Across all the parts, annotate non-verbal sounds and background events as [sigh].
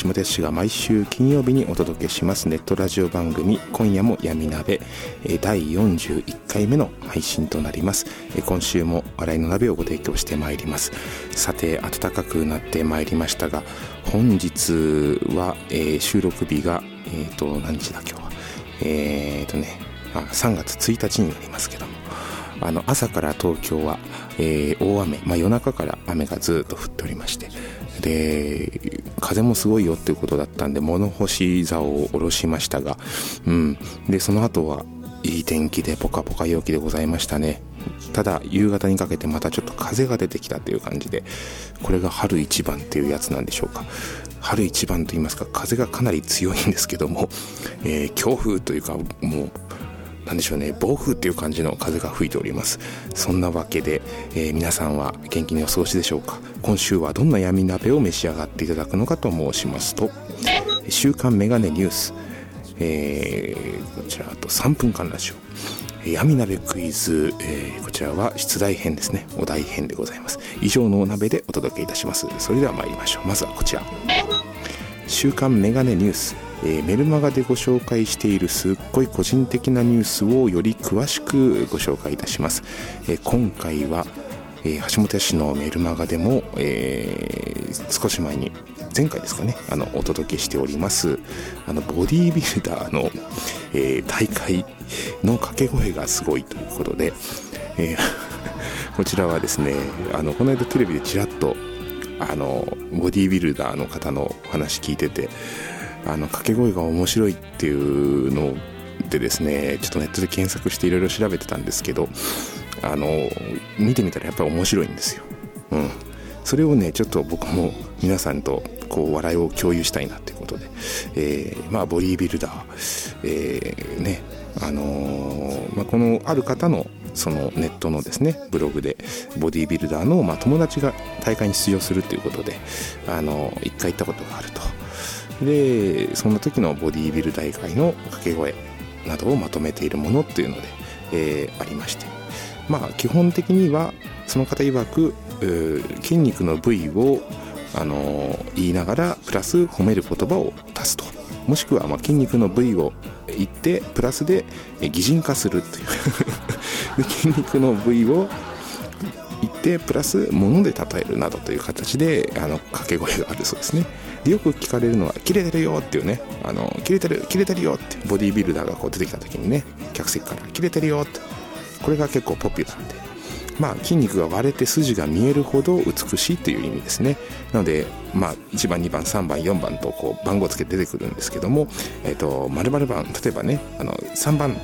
した橋本氏が毎週金曜日にお届けします。ネットラジオ番組「今夜も闇鍋」第41回目の配信となります。今週も笑いの鍋をご提供してまいります。さて暖かくなってまいりましたが本日は、えー収録日がえっ、と何日だ今日は？えっ、とねあ3月1日になりますけども。あの朝から東京は、えー大雨、まあ、夜中から雨がずっと降っておりまして。で風もすごいよっていうことだったんで物干し竿を下ろしましたが、うん、でその後はいい天気でポカポカ陽気でございましたね。ただ夕方にかけてまたちょっと風が出てきたっていう感じでこれが春一番っていうやつなんでしょうか。春一番と言いますか風がかなり強いんですけども、えー強風というかもうなんでしょうね。暴風っていう感じの風が吹いております。そんなわけで、えー皆さんは元気にお過ごしでしょうか。今週はどんな闇鍋を召し上がっていただくのかと申しますと「週刊メガネニュース」えーこちらあと3分間ラジオ。闇鍋クイズ、えーこちらは出題編ですね。お題編でございます。以上のお鍋でお届けいたします。それでは参りましょう。まずはこちら。週刊メガネニュース、えーメルマガでご紹介しているすっごい個人的なニュースをより詳しくご紹介いたします、えー今回は、えー橋本屋氏のメルマガでも、え少し前に前回ですかねあのお届けしておりますあのボディービルダーの、え大会の掛け声がすごいということで、え [laughs] こちらはですねあのこの間テレビでちらっとあのボディービルダーの方のお話聞いててあの掛け声が面白いっていうのでですねちょっとネットで検索していろいろ調べてたんですけどあの見てみたらやっぱり面白いんですよ。うん、それをねちょっと僕も皆さんとこう笑いを共有したいなということで、えーまあボディービルダー、えーねあのーまあ、このある方のそのネットのですねブログでボディービルダーの、まあ、友達が大会に出場するということであの一回行ったことがあるとでその時のボディービル大会の掛け声などをまとめているものっていうので、えーありまして。まあ基本的にはその方曰く筋肉の部位をあのー言いながらプラス褒める言葉を足すと。もしくはまあ筋肉の部位を言ってプラスで擬人化するっていう。[laughs] 筋肉の部位を言ってプラス物で例えるなどという形であの掛け声があるそうですね。よく聞かれるのは「切れてるよ」っていうね「あの切れてる切れてるよ」ってボディービルダーがこう出てきた時にね客席から「切れてるよ」ってこれが結構ポピュラーで。まあ筋肉が割れて筋が見えるほど美しいという意味ですね。なのでまあ1番2番3番4番とこう番号つけて出てくるんですけどもえっ、と丸々番例えばねあの3番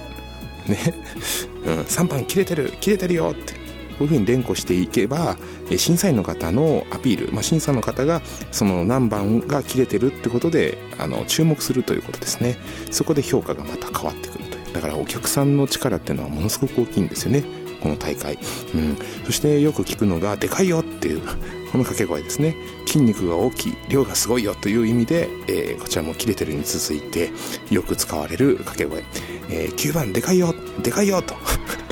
ね、[laughs] うん、3番切れてる切れてるよってこういうふうに連呼していけば審査員の方のアピール、まあ、審査の方がその何番が切れてるってことであの注目するということですね。そこで評価がまた変わってくるという。だからお客さんの力っていうのはものすごく大きいんですよね。この大会、うん、そしてよく聞くのが「でかいよ」っていう [laughs] この掛け声ですね。筋肉が大きい量がすごいよという意味で、えーこちらも切れてるに続いてよく使われる掛け声、えー9番でかいよでかいよと。[laughs]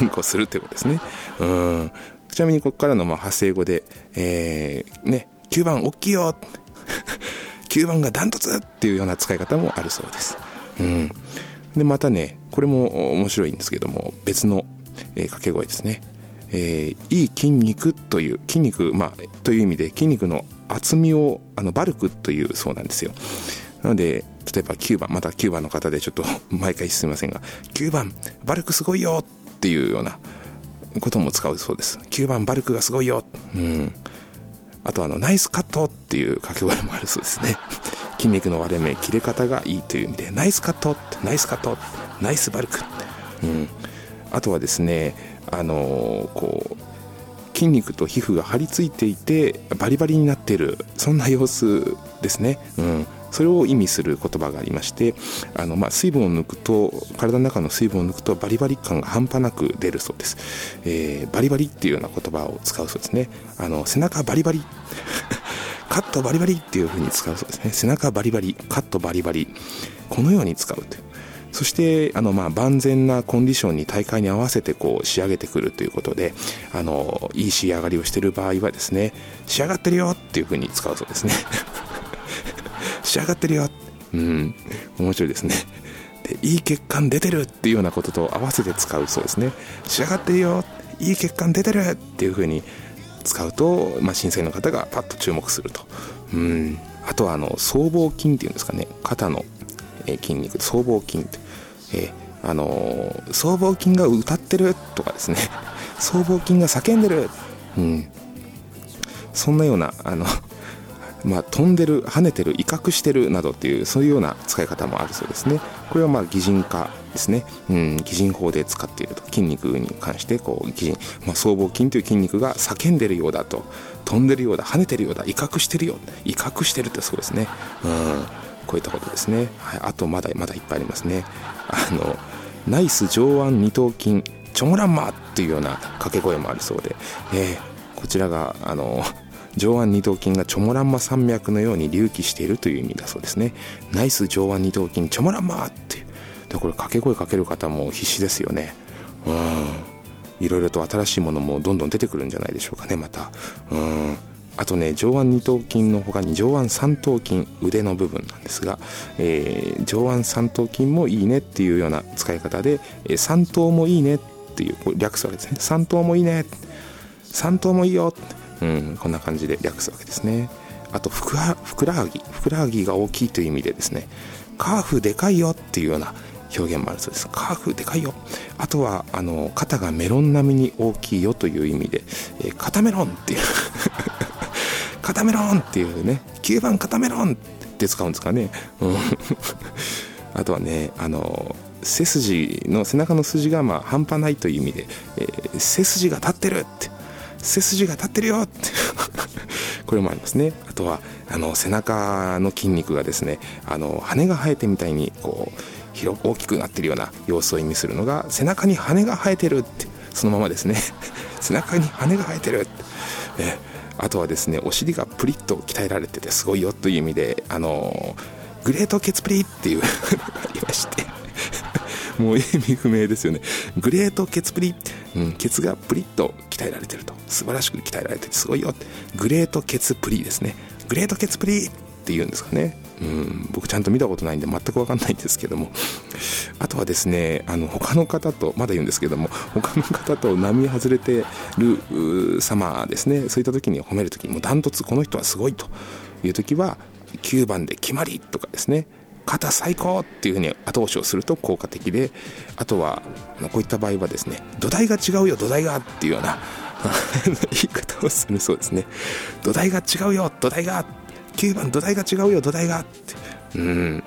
連呼するということですね。うん。ちなみにここからのまあ派生語で、えーね9番大きいよ。[laughs] 9番がダントツっていうような使い方もあるそうです。うん。でまたねこれも面白いんですけども別の、え掛け声ですね、えーいい筋肉という筋肉、まあ、という意味で筋肉の厚みをあのバルクというそうなんですよ。なので例えば9番また9番の方でちょっと [laughs] 毎回すみませんが9番バルクすごいよっていうようなことも使うそうです。9番バルクがすごいよ。うん。あとあのナイスカットっていう掛け声もあるそうですね。[laughs] 筋肉の割れ目切れ方がいいという意味でナイスカットナイスカットナイスバルク、うん、あとはですねあのこう筋肉と皮膚が張り付いていてバリバリになっているそんな様子ですね、うん、それを意味する言葉がありましてあの、まあ、水分を抜くと体の中の水分を抜くとバリバリ感が半端なく出るそうです、えー、バリバリっていうような言葉を使うそうですね。あの背中バリバリ。[laughs] カットバリバリっていう風に使うそうですね。背中バリバリカットバリバリ。このように使うという。そしてあのまあ万全なコンディションに大会に合わせてこう仕上げてくるということであのいい仕上がりをしている場合はですね仕上がってるよっていうふうに使うそうですね。[laughs] 仕上がってるようん。面白いですね。でいい血管出てるっていうようなことと合わせて使うそうですね。仕上がってるよ。いい血管出てるっていうふうに使うと、まあ、審査員の方がパッと注目すると。うん。あとはあの僧帽筋っていうんですかね。肩のえ筋肉。僧帽筋って、えー、あのー、僧帽筋が歌ってるとかですね。僧帽筋が叫んでる、うん、そんなようなあのまあ、飛んでる跳ねてる威嚇してるなどっていうそういうような使い方もあるそうですね。これはまあ擬人化ですね、うん、擬人法で使っていると筋肉に関してこう擬人、まあ、僧帽筋という筋肉が叫んでるようだと飛んでるようだ跳ねてるようだ威嚇してるよ威嚇してるってそうですねうんこういったことですね、はい、あとまだまだいっぱいありますね。あのナイス上腕二頭筋チョモランマっていうような掛け声もあるそうで、えー、こちらがあの上腕二頭筋がチョモランマ山脈のように隆起しているという意味だそうですね。ナイス上腕二頭筋チョモランマって。でこれ掛け声かける方も必死ですよね。うん。いろいろと新しいものもどんどん出てくるんじゃないでしょうかねまた。うん。あとね上腕二頭筋の他に上腕三頭筋腕の部分なんですが、えー、上腕三頭筋もいいねっていうような使い方で、えー、三頭もいいねっていう略すわけですね。三頭もいいね。三頭もいいよ、うん、こんな感じで略すわけですね。あとふくはふくらはぎ。ふくらはぎが大きいという意味でですねカーフでかいよっていうような表現もあるそうです。カーフでかいよ。あとはあの肩がメロン並みに大きいよという意味で、えー、肩メロンっていう [laughs] 肩メロンっていうね9番肩メロンって使うんですかね、うん、あとはねあの背筋の背中の筋がまあ半端ないという意味で、えー、背筋が立ってるって背筋が立ってるよって [laughs] これもありますね。あとはあの背中の筋肉がですねあの羽が生えてみたいにこう広く大きくなってるような様子を意味するのが背中に羽が生えてるってそのままですね。[laughs] 背中に羽が生えてるって、えあとはですねお尻がプリッと鍛えられててすごいよという意味であのグレートケツプリっていうのがありまして。もう意味不明ですよね。グレートケツプリ、うん、ケツがプリッと鍛えられてると。素晴らしく鍛えられててすごいよ。グレートケツプリですね。グレートケツプリっていうんですかね。うん僕ちゃんと見たことないんで全く分かんないんですけども。あとはですねあの他の方とまだ言うんですけども他の方と並外れてる様ですね。そういった時に褒める時にもうダントツこの人はすごいという時は9番で決まりとかですね。肩最高っていうふうに後押しをすると効果的であとはこういった場合はですね土台が違うよ土台がっていうような [laughs] 言い方をするそうですね。土台が違うよ土台が9番土台が違うよ土台がってうん。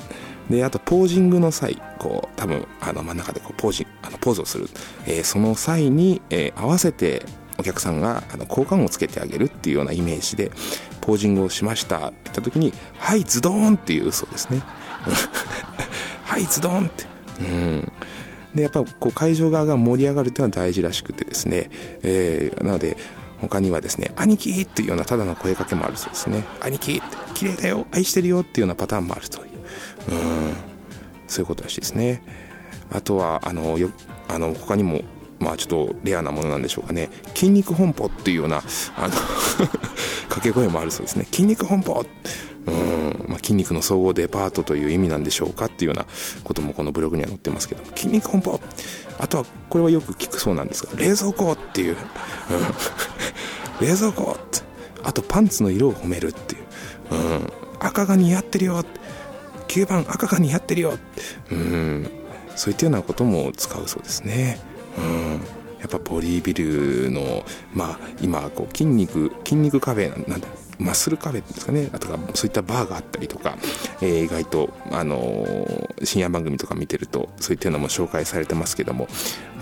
であとポージングの際こう多分あの真ん中でこうポージあのポーズをする、えー、その際に、えー、合わせてお客さんがあの交換をつけてあげるっていうようなイメージでポージングをしましたって言った時に「はいズドーン!」っていう嘘ですね「[laughs] はいズドーン!」ってうんでやっぱこう会場側が盛り上がるっていうのは大事らしくてですね、えー、なので他にはですね、兄貴っていうようなただの声かけもあるそうですね。兄貴って、綺麗だよ、愛してるよっていうようなパターンもあるという。うん、そういうことらしいですね。あとは、あの、よあの他にも、まあちょっとレアなものなんでしょうかね。筋肉本舗っていうような、あの [laughs] 掛け声もあるそうですね。筋肉本舗。うん。まあ、筋肉の総合デパートという意味なんでしょうかっていうようなこともこのブログには載ってますけど筋肉本舗。あとはこれはよく聞くそうなんですが冷蔵庫っていう、うん、[laughs] 冷蔵庫あとパンツの色を褒めるっていう、うん、赤が似合ってるよ。9番赤が似合ってるよ。うん。そういったようなことも使うそうですね。うん。やっぱボディビルのまあ今こう筋肉筋肉カフェなんだマッスルカフェですかね。あとかそういったバーがあったりとか、えー、意外と、あのー、深夜番組とか見てるとそういったのも紹介されてますけども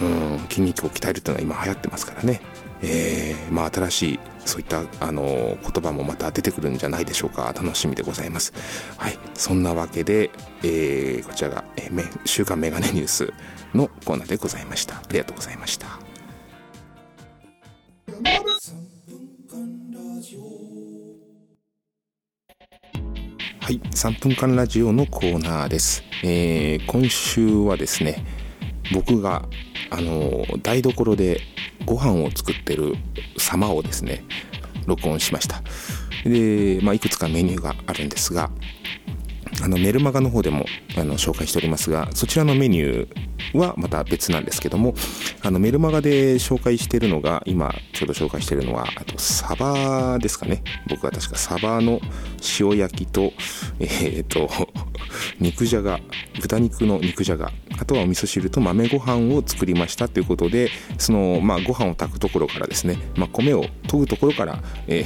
うん筋肉を鍛えるというのは今流行ってますからね、えーまあ、新しいそういった、あの、言葉もまた出てくるんじゃないでしょうか。楽しみでございます。はい。そんなわけで、えー、こちらが、えー、週刊メガネニュースのコーナーでございました。ありがとうございました。はい、3分間ラジオのコーナーです。えー、今週はですね、僕が、あの、台所でご飯を作ってる様をですね、録音しました。で、まあ、いくつかメニューがあるんですが、あのメルマガの方でもあの紹介しておりますがそちらのメニューはまた別なんですけどもあのメルマガで紹介してるのが今ちょうど紹介してるのはあとサバですかね僕は確かサバの塩焼きとえっ、ー、と肉じゃが豚肉の肉じゃがあとはお味噌汁と豆ご飯を作りましたということでその、まあ、ご飯を炊くところからですね、まあ、米を研ぐところから、えー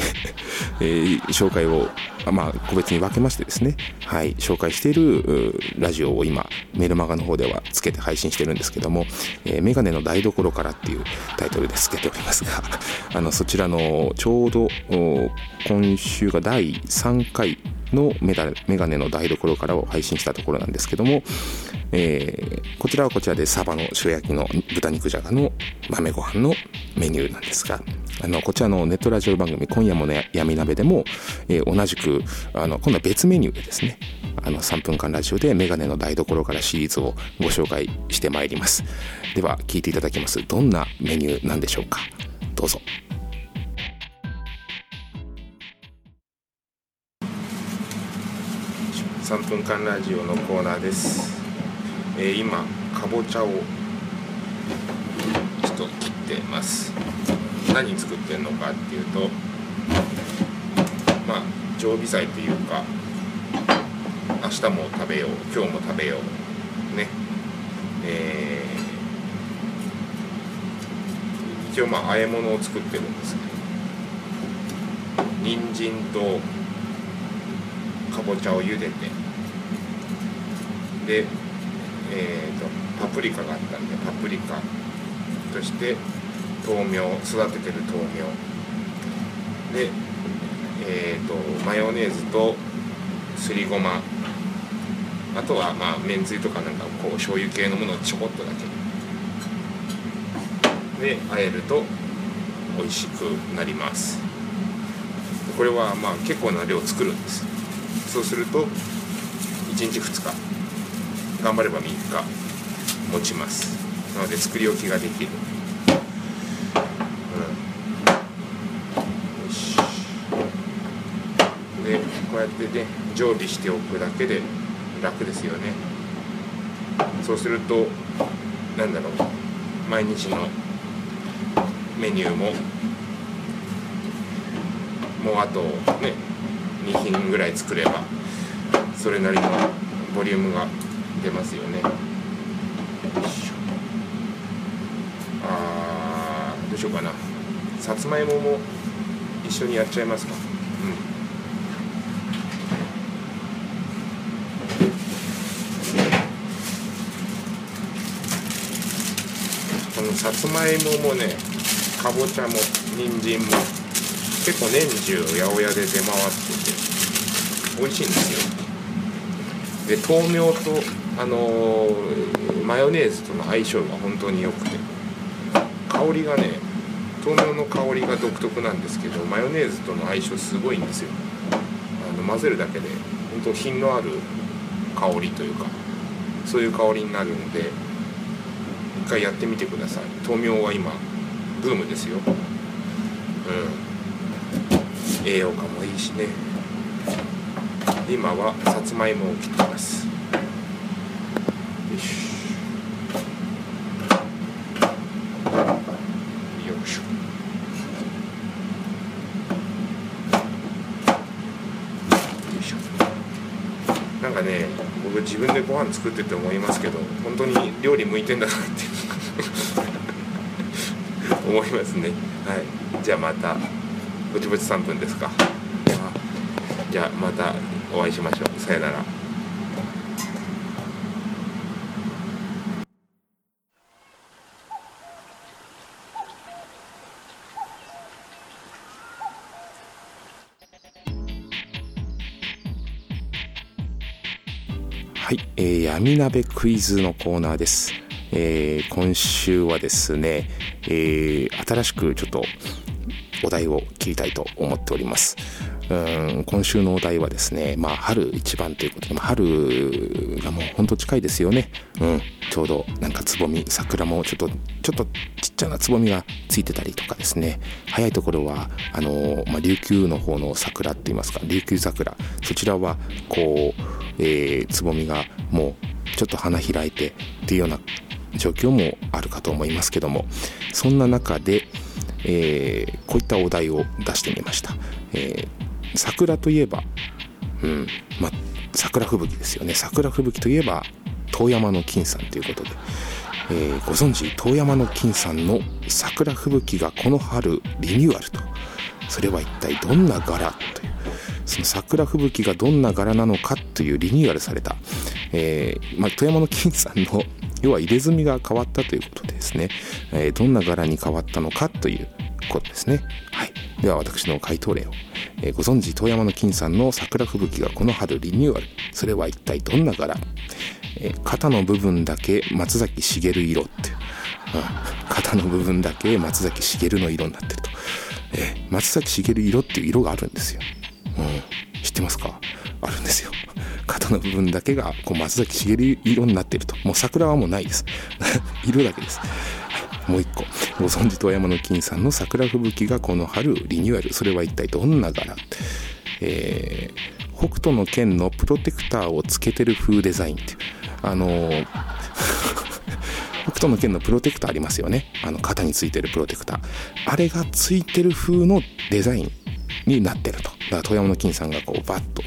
えー、紹介を、まあ、個別に分けましてですね、はい、紹介しているラジオを今メルマガの方ではつけて配信してるんですけども「えー、メガネの台所から」っていうタイトルでつけておりますが [laughs] あのそちらのちょうど今週が第3回のメガネの台所からを配信したところなんですけども、えー、こちらはこちらでサバの塩焼きの豚肉じゃがの豆ご飯のメニューなんですが、あの、こちらのネットラジオ番組、今夜もね、闇鍋でも、えー、同じく、あの、今度は別メニューでですね、あの、3分間ラジオでメガネの台所からシリーズをご紹介してまいります。では、聞いていただきます。どんなメニューなんでしょうか？どうぞ。3分間ラジオのコーナーです、えー、今かぼちゃをちょっと切ってます。何作ってんのかっていうとまあ常備菜というか明日も食べよう今日も食べようね。えー、一応まあ和え物を作ってるんですけど人参とぼちゃを茹でて。で、えーと、パプリカがあったんでパプリカそして豆苗育ててる豆苗。で、えーと、マヨネーズとすりごま。あとはまあめんつゆとかなんかこう醤油系のものをちょこっとだけ。で和えると美味しくなります。これはまあ結構な量作るんですそうすると1日2日頑張れば3日持ちます。なので作り置きができる、うん、よし。でこうやってね常備しておくだけで楽ですよね。そうするとなんだろう。毎日のメニューももうあとね2品ぐらい作ればそれなりのボリュームが出ますよね。あーどうしようかな。さつまいもも一緒にやっちゃいますか。うん。このさつまいももねかぼちゃも人参も結構年中八百屋で出回ってて美味しいんですよ。で豆苗とあのー、マヨネーズとの相性が本当に良くて。香りがね豆苗の香りが独特なんですけどマヨネーズとの相性すごいんですよ。あの混ぜるだけで本当品のある香りというかそういう香りになるんで一回やってみてください。豆苗は今ブームですよ。うん。栄養価もいいしね。今はさつまいもを切ってます。よしよいしょ。よいしょ。なんかねご飯作ってて思いますけど本当に料理向いてんだなって [laughs] 思いますね。はい。じゃあまた。ぼちぼち3分ですか。じゃあまたお会いしましょう。さよなら。はい、えー、闇鍋クイズのコーナーです。えー、今週はですね、えー、新しくちょっとお題を切りたいと思っております。うん今週のお題はですね、まあ、春一番ということで、まあ、春がもうほんと近いですよね。うん、ちょうどなんかつぼみ、桜もちょっと、ちょっとちっちゃなつぼみがついてたりとかですね、早いところは、あの、まあ、琉球の方の桜って言いますか、琉球桜、そちらは、こう、えー、つぼみがもうちょっと花開いてっていうような状況もあるかと思いますけども、そんな中で、えー、こういったお題を出してみました。えー、桜といえば、うん、ま、桜吹雪ですよね。桜吹雪といえば、遠山の金さんということで、えー、ご存知、遠山の金さんの桜吹雪がこの春リニューアルと。それは一体どんな柄という、その桜吹雪がどんな柄なのかというリニューアルされた、えー、ま、富山の金さんの要は入れ墨が変わったということでですね、えー、どんな柄に変わったのかということですね。はい。では私の回答例を。えー、ご存知、遠山の金さんの桜吹雪がこの春リニューアル。それは一体どんな柄？えー、肩の部分だけ松崎しげる色って、うん、肩の部分だけ松崎しげるの色になってると。えー、松崎しげる色っていう色があるんですよ。うん。知ってますか？肩の部分だけがこう松崎しげる色になっていると。もう桜はもうないです。[laughs] 色だけです。もう一個。ご存知、遠山の金さんの桜吹雪がこの春リニューアル。それは一体どんな柄？えー、北斗の剣のプロテクターをつけてる風デザインっていう。あのー [laughs] 北斗の剣のプロテクターありますよね。あの、肩についてるプロテクター。あれがついてる風のデザインになってると。だから遠山の金さんがこうバッと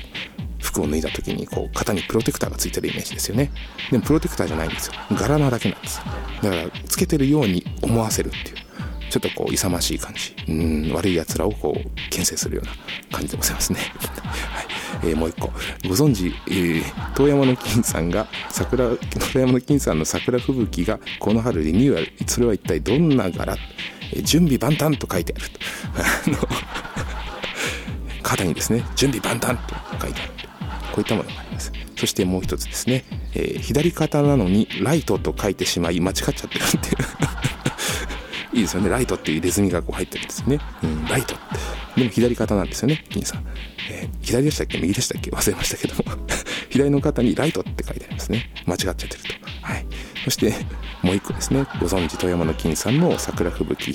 服を脱いだ時にこう肩にプロテクターがついてるイメージですよね。でもプロテクターじゃないんですよ。柄なだけなんですだからつけてるように思わせるっていう。ちょっとこう勇ましい感じ。うん悪い奴らをこう牽制するような感じでございますね。[laughs] はい。えー、もう一個。ご存知、えー、遠山の金さんが桜遠山の金さんの桜吹雪がこの春リニューアル。それは一体どんな柄、えー、準備万端と書いてあると。あの [laughs] 肩にですね準備万端と書いてある。こういったものがあります。そしてもう一つですね、えー、左肩なのにライトと書いてしまい間違っちゃってるっていう。[laughs] いいですよね。ライトっていう入れ墨がこう入ってるんですよね、うん、ライトでも左肩なんですよね。金さん、えー、左でしたっけ？右でしたっけ？忘れましたけども。[laughs] 左の肩にライトって書いてありますね。間違っちゃってると。はい。そしてもう一個ですね。ご存知富山の金さんの桜吹雪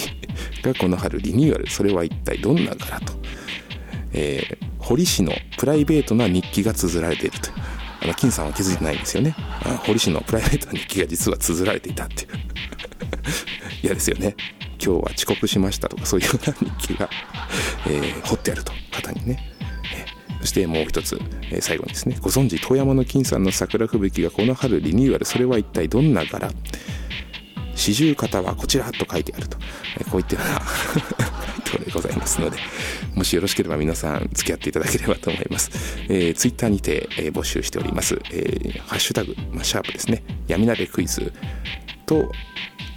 がこの春リニューアル。それは一体どんな柄と。えー、堀氏のプライベートな日記が綴られているとあの金さんは気づいてないんですよね。堀氏のプライベートな日記が実は綴られていたっていう。[laughs] 嫌ですよね。今日は遅刻しましたとかそういうような日記が、えー、彫ってあると方にね。そしてもう一つ、えー、最後にですね。ご存知遠山の金さんの桜吹雪がこの春リニューアル。それは一体どんな柄？四十肩はこちらと書いてあると、え、こういったような [laughs] 回答でございますのでもしよろしければ皆さん付き合っていただければと思います。えー、ツイッターにて、えー、募集しております。えー、ハッシュタグ、まあ、シャープですね。闇鍋クイズと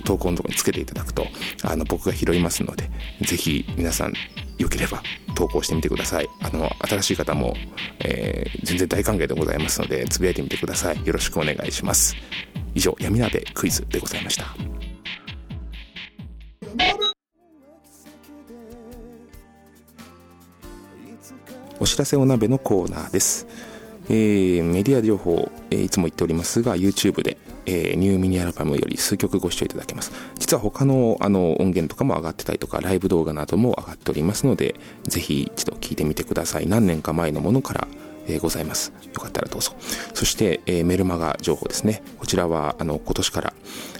投稿のところにつけていただくと、あの、僕が拾いますので、ぜひ皆さん、よければ投稿してみてください。あの、新しい方も、えー、全然大歓迎でございますので、つぶやいてみてください。よろしくお願いします。以上、闇鍋クイズでございました。お知らせお鍋のコーナーです。えー、メディア情報、えー、いつも言っておりますが、YouTube で、えー、ニューミニアルバムより数曲ご視聴いただけます。実は他のあの音源とかも上がってたりとか、ライブ動画なども上がっておりますので、ぜひ一度聞いてみてください。何年か前のものから、えー、ございます。よかったらどうぞ。そして、えー、メルマガ情報ですね。こちらは、あの、今年から、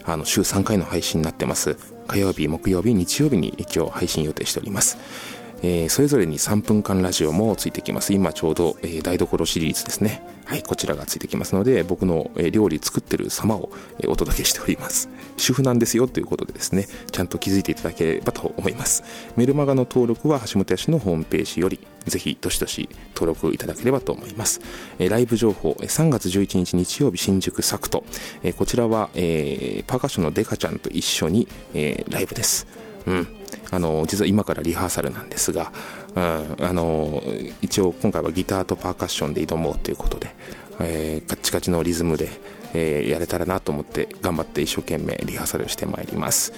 あの、週3回の配信になってます。火曜日、木曜日、日曜日に一応配信予定しております。えー、それぞれに3分間ラジオもついてきます今ちょうど、えー、台所シリーズですねはいこちらがついてきますので僕の、え料理作ってる様を、えお届けしております主婦なんですよということでですねちゃんと気づいていただければと思いますメルマガの登録は橋本屋氏のホームページよりぜひどしどし登録いただければと思います。えライブ情報、3月11日日曜日新宿サクト。えこちらは、え、パーカッションのデカちゃんと一緒に、え、ライブです。うん。あの実は今からリハーサルなんですが、うん、あの一応今回はギターとパーカッションで挑もうということで、えー、カッチカチのリズムで、えー、やれたらなと思って頑張って一生懸命リハーサルしてまいります。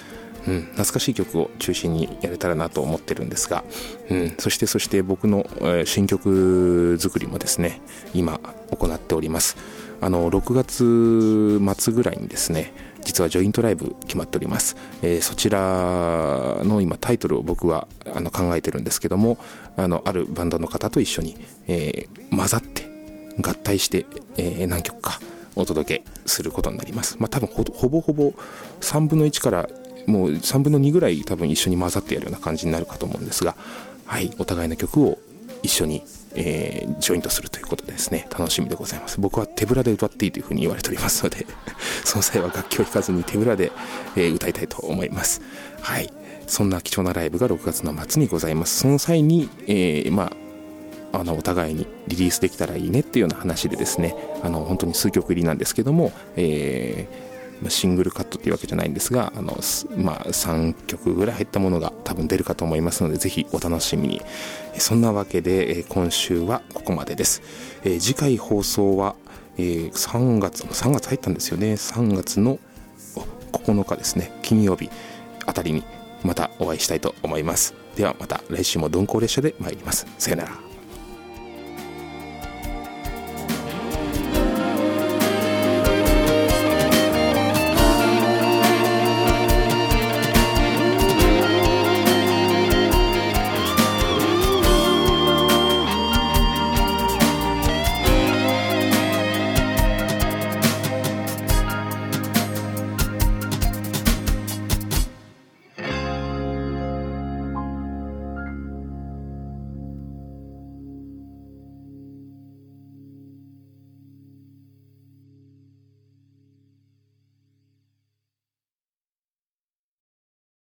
うん、懐かしい曲を中心にやれたらなと思ってるんですが、うん、そしてそして僕の、新曲作りもですね今行っておりますあの6月末ぐらいにですね実はジョイントライブ決まっております、えー、そちらの今タイトルを僕はあの考えてるんですけどもあのあるバンドの方と一緒に、えー、混ざって合体して、えー、何曲かお届けすることになります。まあ、多分ほぼほぼ3分の1からもう3分の2ぐらい多分一緒に混ざってやるような感じになるかと思うんですが、はい、お互いの曲を一緒に、えー、ジョイントするということでですね、楽しみでございます。僕は手ぶらで歌っていいというふうに言われておりますので、[laughs] その際は楽器を弾かずに手ぶらで、え、歌いたいと思います。はい。そんな貴重なライブが6月の末にございます。その際に、えー、まあ、あのお互いにリリースできたらいいねっていうような話でですねあの本当に数曲入りなんですけども、えー、シングルカットっていうわけじゃないんですがあの、まあ、3曲ぐらい入ったものが多分出るかと思いますのでぜひお楽しみに。そんなわけで今週はここまでです、え次回放送は、え、3月3月入ったんですよね。3月の9日ですね。金曜日あたりにまたお会いしたいと思います。ではまた来週も鈍行列車で参ります。さよなら。